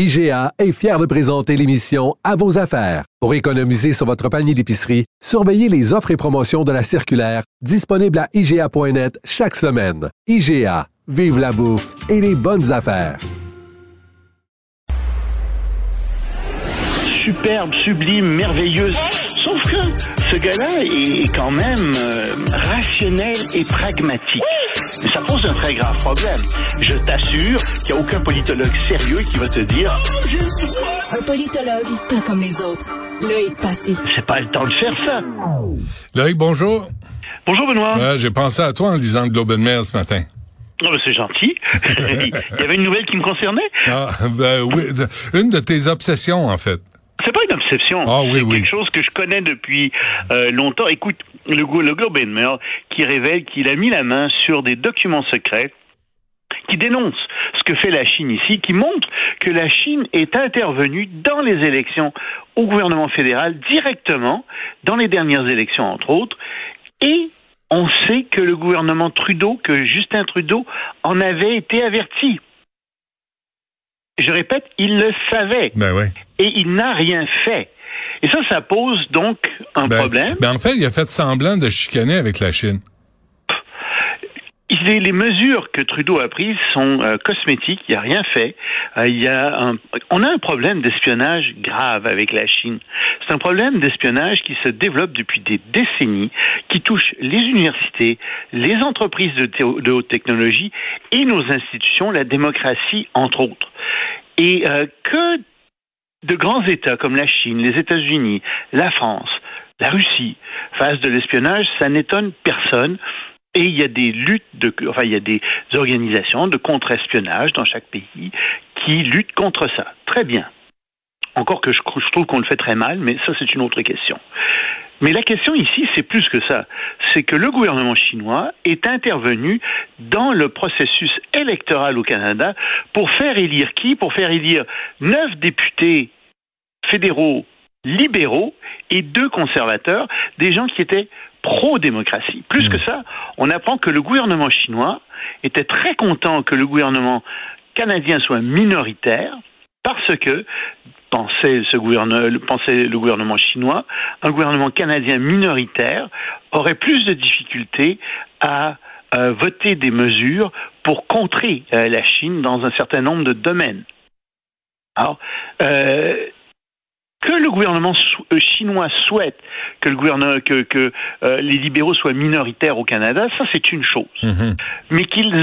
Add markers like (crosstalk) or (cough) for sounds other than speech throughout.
IGA est fier de présenter l'émission À vos affaires. Pour économiser sur votre panier d'épicerie, surveillez les offres et promotions de la circulaire disponible à IGA.net chaque semaine. IGA, vive la bouffe et les bonnes affaires. superbe, sublime, merveilleuse. Sauf que ce gars-là est quand même euh, rationnel et pragmatique. Mais ça pose un très grave problème. Je t'assure qu'il n'y a aucun politologue sérieux qui va te dire Un politologue, pas comme les autres. Loïc Passy. c'est pas le temps de faire ça. Loïc, bonjour. Bonjour Benoît. Ouais, J'ai pensé à toi en lisant le Globe and Mail ce matin. Oh, ben, c'est gentil. (laughs) Il y avait une nouvelle qui me concernait. Ah, ben oui, une de tes obsessions, en fait. C'est pas une obsession. Ah oui, c'est oui. quelque chose que je connais depuis euh, longtemps. Écoute, le, le Globe and Mail qui révèle qu'il a mis la main sur des documents secrets qui dénoncent ce que fait la Chine ici, qui montrent que la Chine est intervenue dans les élections au gouvernement fédéral directement, dans les dernières élections entre autres, et on sait que le gouvernement Trudeau, que Justin Trudeau en avait été averti. Je répète, il le savait Ben oui. Et il n'a rien fait. Et ça, ça pose donc un Ben, problème. ben en fait, il a fait semblant de chicaner avec la Chine. Les, les mesures que Trudeau a prises sont euh, cosmétiques, il n'y a rien fait. Euh, il y a un, on a un problème d'espionnage grave avec la Chine. C'est un problème d'espionnage qui se développe depuis des décennies, qui touche les universités, les entreprises de, théo- de haute technologie et nos institutions, la démocratie entre autres. Et euh, que de grands États comme la Chine, les États-Unis, la France, la Russie fassent de l'espionnage, ça n'étonne personne. Et il y a des luttes, de, des organisations de contre-espionnage dans chaque pays qui luttent contre ça. Très bien. Encore que je, je trouve qu'on le fait très mal, mais ça c'est une autre question. Mais la question ici, c'est plus que ça. C'est que le gouvernement chinois est intervenu dans le processus électoral au Canada pour faire élire qui? Pour faire élire neuf députés fédéraux libéraux et deux conservateurs, des gens qui étaient pro-démocratie. Plus que ça, on apprend que le gouvernement chinois était très content que le gouvernement canadien soit minoritaire parce que pensait, ce gouverne- pensait le gouvernement chinois, un gouvernement canadien minoritaire aurait plus de difficultés à euh, voter des mesures pour contrer euh, la Chine dans un certain nombre de domaines. Alors, euh, que le gouvernement euh, chinois souhaite que le gouvernement que, que les libéraux soient minoritaires au Canada, ça c'est une chose. Mhm. Mais qu'ils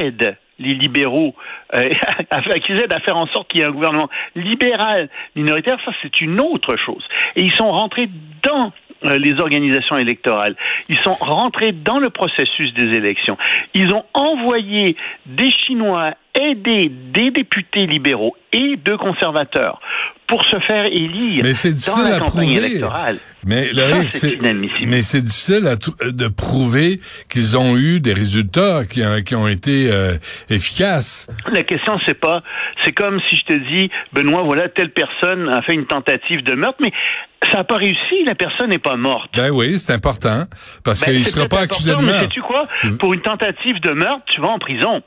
aident les libéraux, euh, (laughs) à, faire- qu'ils aident à faire en sorte qu'il y ait un gouvernement libéral minoritaire, ça c'est une autre chose. Et ils sont rentrés dans les organisations électorales. Ils sont rentrés dans le processus des élections. Ils ont envoyé des Chinois aider des députés libéraux et deux conservateurs pour se faire élire Mais c'est dans la à campagne prouver. électorale. Mais Loïc, c'est inadmissible. mais c'est difficile à tou- de prouver qu'ils ont eu des résultats qui, ont- qui ont été euh, efficaces. La question, c'est pas, c'est comme si je te dis, Benoît, voilà, telle personne a fait une tentative de meurtre, mais ça n'a pas réussi, la personne n'est pas morte. Ben oui, c'est important parce Ben, qu'il c'est sera pas accusé de important, Mais meurtre. sais-tu quoi? Pour une tentative de meurtre, tu vas en prison.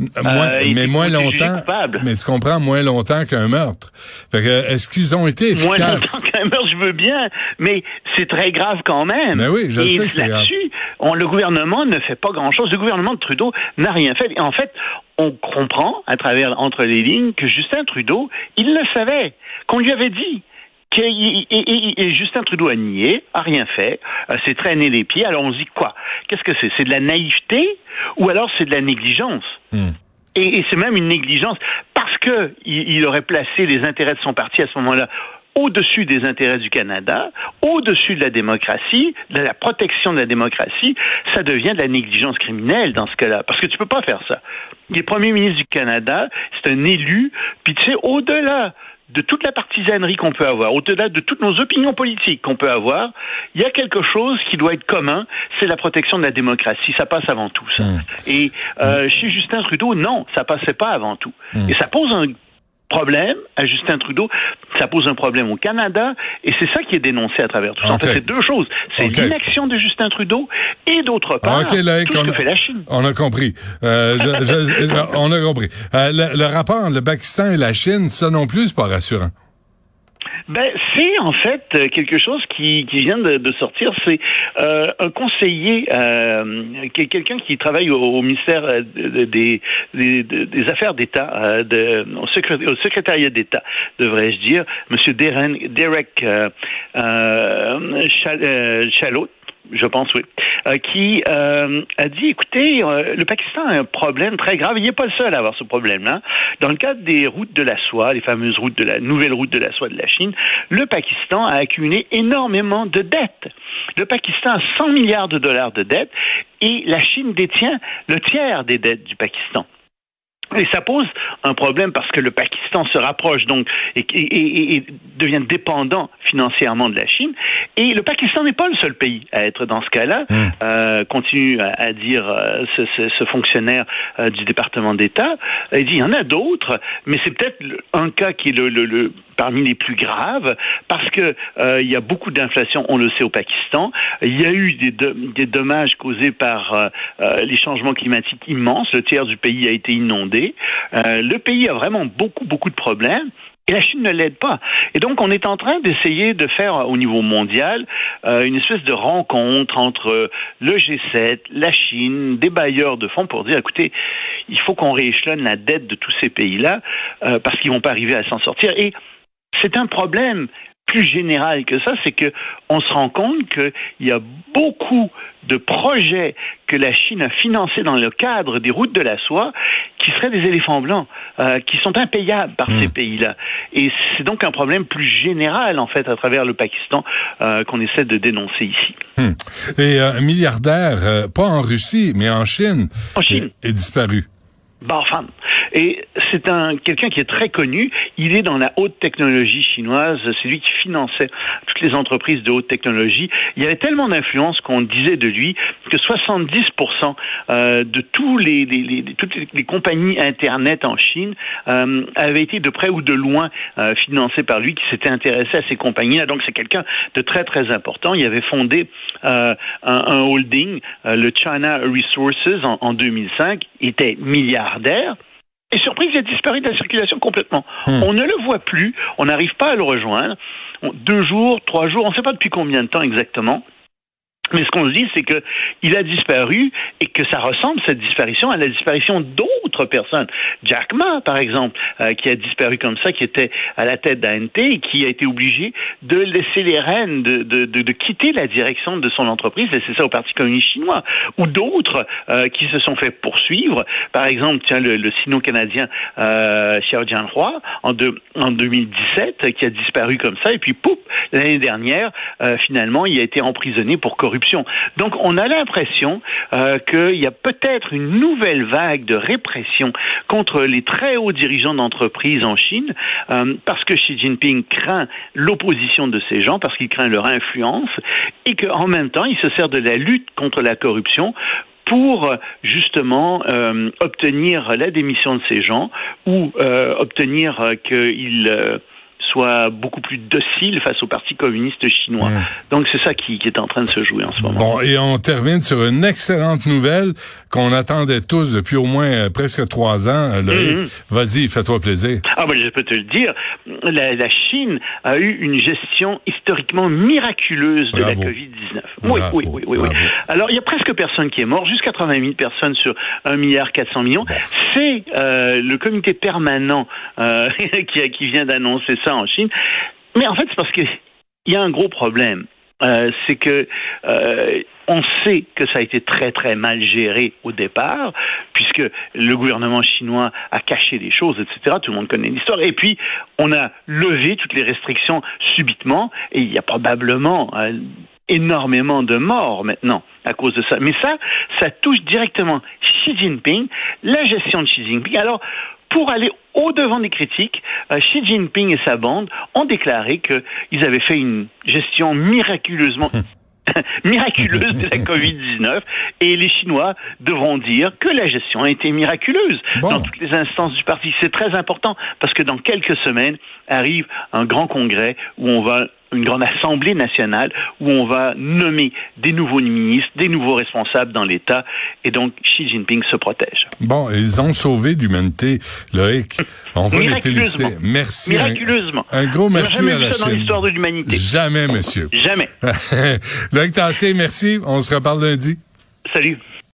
Moins- Euh, et mais moins longtemps. coupable. Mais tu comprends moins longtemps qu'un meurtre. Fait que est-ce qu'ils ont été Moins efficaces? longtemps qu'un meurtre, je veux bien, mais c'est très grave quand même. Ben oui, je et sais que c'est grave. là-dessus, on- le gouvernement ne fait pas grand-chose. Le gouvernement de Trudeau n'a rien fait. Et en fait, on comprend à travers entre les lignes que Justin Trudeau, il le savait, qu'on lui avait dit. qu'il- Et, et- et Justin Trudeau a nié, a rien fait, euh, s'est traîné les pieds. Alors on se dit quoi? Qu'est-ce que c'est? C'est de la naïveté? Ou alors c'est de la négligence Hmm. et, et c'est même une négligence parce que il, il aurait placé les intérêts de son parti à ce moment-là au-dessus des intérêts du Canada, au-dessus de la démocratie, de la protection de la démocratie, ça devient de la négligence criminelle dans ce cas-là. Parce que tu peux pas faire ça. Il est premier ministre du Canada, c'est un élu, puis tu sais, au-delà de toute la partisanerie qu'on peut avoir, au-delà de toutes nos opinions politiques qu'on peut avoir, il y a quelque chose qui doit être commun, c'est la protection de la démocratie. Ça passe avant tout, ça. Mmh. Et euh, chez Justin Trudeau, non, ça passait pas avant tout. Mmh. Et ça pose un problème à Justin Trudeau, ça pose un problème au Canada, et c'est ça qui est dénoncé à travers tout ça. En fait, c'est deux choses. C'est Ok. l'inaction de Justin Trudeau, et d'autre part, Ok, Loïc, tout ce on, que fait la Chine. on a compris. Euh, je- je- (laughs) on a compris. Euh, le, le rapport entre le Pakistan et la Chine, ça non plus, c'est pas rassurant. Ben, c'est en fait euh, quelque chose qui, qui vient de, de sortir. C'est euh, un conseiller, euh, quelqu'un qui travaille au, au ministère euh, de- des, des, des- Affaires d'État, euh, de- au, au secrétariat d'État, devrais-je dire, Deren- Derek Chal- Chalot, je pense, oui, euh, qui euh, a dit, écoutez, euh, le Pakistan a un problème très grave. Il n'est pas le seul à avoir ce problème-là. Dans le cadre des routes de la soie, les fameuses routes de la nouvelle route de la soie de la Chine, le Pakistan a accumulé énormément de dettes. Le Pakistan a 100 milliards de dollars de dettes et la Chine détient le tiers des dettes du Pakistan. Et ça pose un problème parce que le Pakistan se rapproche donc et, et- et- et devient dépendant financièrement de la Chine. Et le Pakistan n'est pas le seul pays à être dans ce cas-là. Mm. Euh, continue à, à dire euh, ce, ce- ce fonctionnaire euh, du département d'État. Il dit il y en a d'autres, mais c'est peut-être un cas qui est le, le- le- parmi les plus graves parce que euh, il y a beaucoup d'inflation, on le sait au Pakistan. Il y a eu des, des dommages causés par euh, euh, les changements climatiques immenses. Le tiers du pays a été inondé. Euh, le pays a vraiment beaucoup beaucoup de problèmes. Et la Chine ne l'aide pas. Et donc, on est en train d'essayer de faire au niveau mondial euh, une espèce de rencontre entre euh, le G7, la Chine, des bailleurs de fonds pour dire, écoutez, il faut qu'on rééchelonne la dette de tous ces pays-là euh, parce qu'ils vont pas arriver à s'en sortir. Et c'est un problème plus général que ça, c'est que on se rend compte qu'il y a beaucoup de projets que la Chine a financés dans le cadre des routes de la soie qui seraient des éléphants blancs, euh, qui sont impayables par ces pays-là. Et c'est donc un problème plus général, en fait, à travers le Pakistan euh, qu'on essaie de dénoncer ici. Hmm. Et euh, un milliardaire, euh, pas en Russie, mais en Chine, En Chine. Est, est disparu. Barfan. Et c'est un quelqu'un qui est très connu. Il est dans la haute technologie chinoise. C'est lui qui finançait toutes les entreprises de haute technologie. Il y avait tellement d'influence qu'on disait de lui que 70% euh, de tous les, les- les- toutes les, compagnies internet en Chine euh, avaient été de près ou de loin euh, financées par lui, qui s'était intéressé à ces compagnies-là. Donc c'est quelqu'un de très très important. Il avait fondé euh, un, un holding, euh, le China Resources, en, en 2005. Il était milliardaire. Et surprise, il a disparu de la circulation complètement. Hmm. On ne le voit plus, on n'arrive pas à le rejoindre. Deux jours, trois jours, on ne sait pas depuis combien de temps exactement. Mais ce qu'on se dit, c'est que il a disparu et que ça ressemble cette disparition à la disparition d'autres personnes. Jack Ma, par exemple, euh, qui a disparu comme ça, qui était à la tête d'ANT et qui a été obligé de laisser les rênes, de, de, de, de quitter la direction de son entreprise, laisser ça au Parti communiste chinois. Ou d'autres euh, qui se sont fait poursuivre. Par exemple, tiens, le, le sino-canadien euh, Xiao Jianhua en, deux- en 2017, qui a disparu comme ça, et puis pouf, l'année dernière, euh, finalement, il a été emprisonné pour corruption. Donc, on a l'impression euh, qu'il y a peut-être une nouvelle vague de répression contre les très hauts dirigeants d'entreprises en Chine, euh, parce que Xi Jinping craint l'opposition de ces gens, parce qu'il craint leur influence, et qu'en même temps, il se sert de la lutte contre la corruption pour euh, justement obtenir la démission de ces gens ou obtenir qu'ils soient beaucoup plus dociles face au Parti communiste chinois. Donc c'est ça qui, qui est en train de se jouer en ce moment. Bon, et on termine sur une excellente nouvelle qu'on attendait tous depuis au moins euh, presque trois ans. Mhm. Vas-y, fais-toi plaisir. Ah ben je peux te le dire, la, la Chine a eu une gestion historiquement miraculeuse de Bravo. la Covid-19. Oui, oui, oui, oui. Alors il y a presque personne qui est mort, juste 80 000 personnes sur 1 milliard 400 millions. C'est euh, le comité permanent euh, (laughs) qui, vient d'annoncer ça en Chine. Mais en fait c'est parce que il y a un gros problème. Euh, c'est que euh, on sait que ça a été très très mal géré au départ, puisque le gouvernement chinois a caché les choses, etc. Tout le monde connaît l'histoire. Et puis on a levé toutes les restrictions subitement, et il y a probablement euh, énormément de morts maintenant à cause de ça. Mais ça, ça touche directement Xi Jinping, la gestion de Xi Jinping. Alors pour aller au-devant des critiques, euh, Xi Jinping et sa bande ont déclaré qu'ils avaient fait une gestion miraculeusement (laughs) miraculeuse de la (laughs) COVID-19 et les Chinois devront dire que la gestion a été miraculeuse Bon. dans toutes les instances du parti. C'est très important parce que dans quelques semaines arrive un grand congrès où on va une grande assemblée nationale où on va nommer des nouveaux ministres, des nouveaux responsables dans l'État et donc Xi Jinping se protège. Bon, ils ont sauvé l'humanité, Loïc. On va les féliciter. Merci. Miraculeusement. Un, un gros merci jamais à la ça dans l'histoire de l'humanité. Jamais, monsieur. Jamais. (laughs) Loïc Tassé, merci. On se reparle lundi. Salut.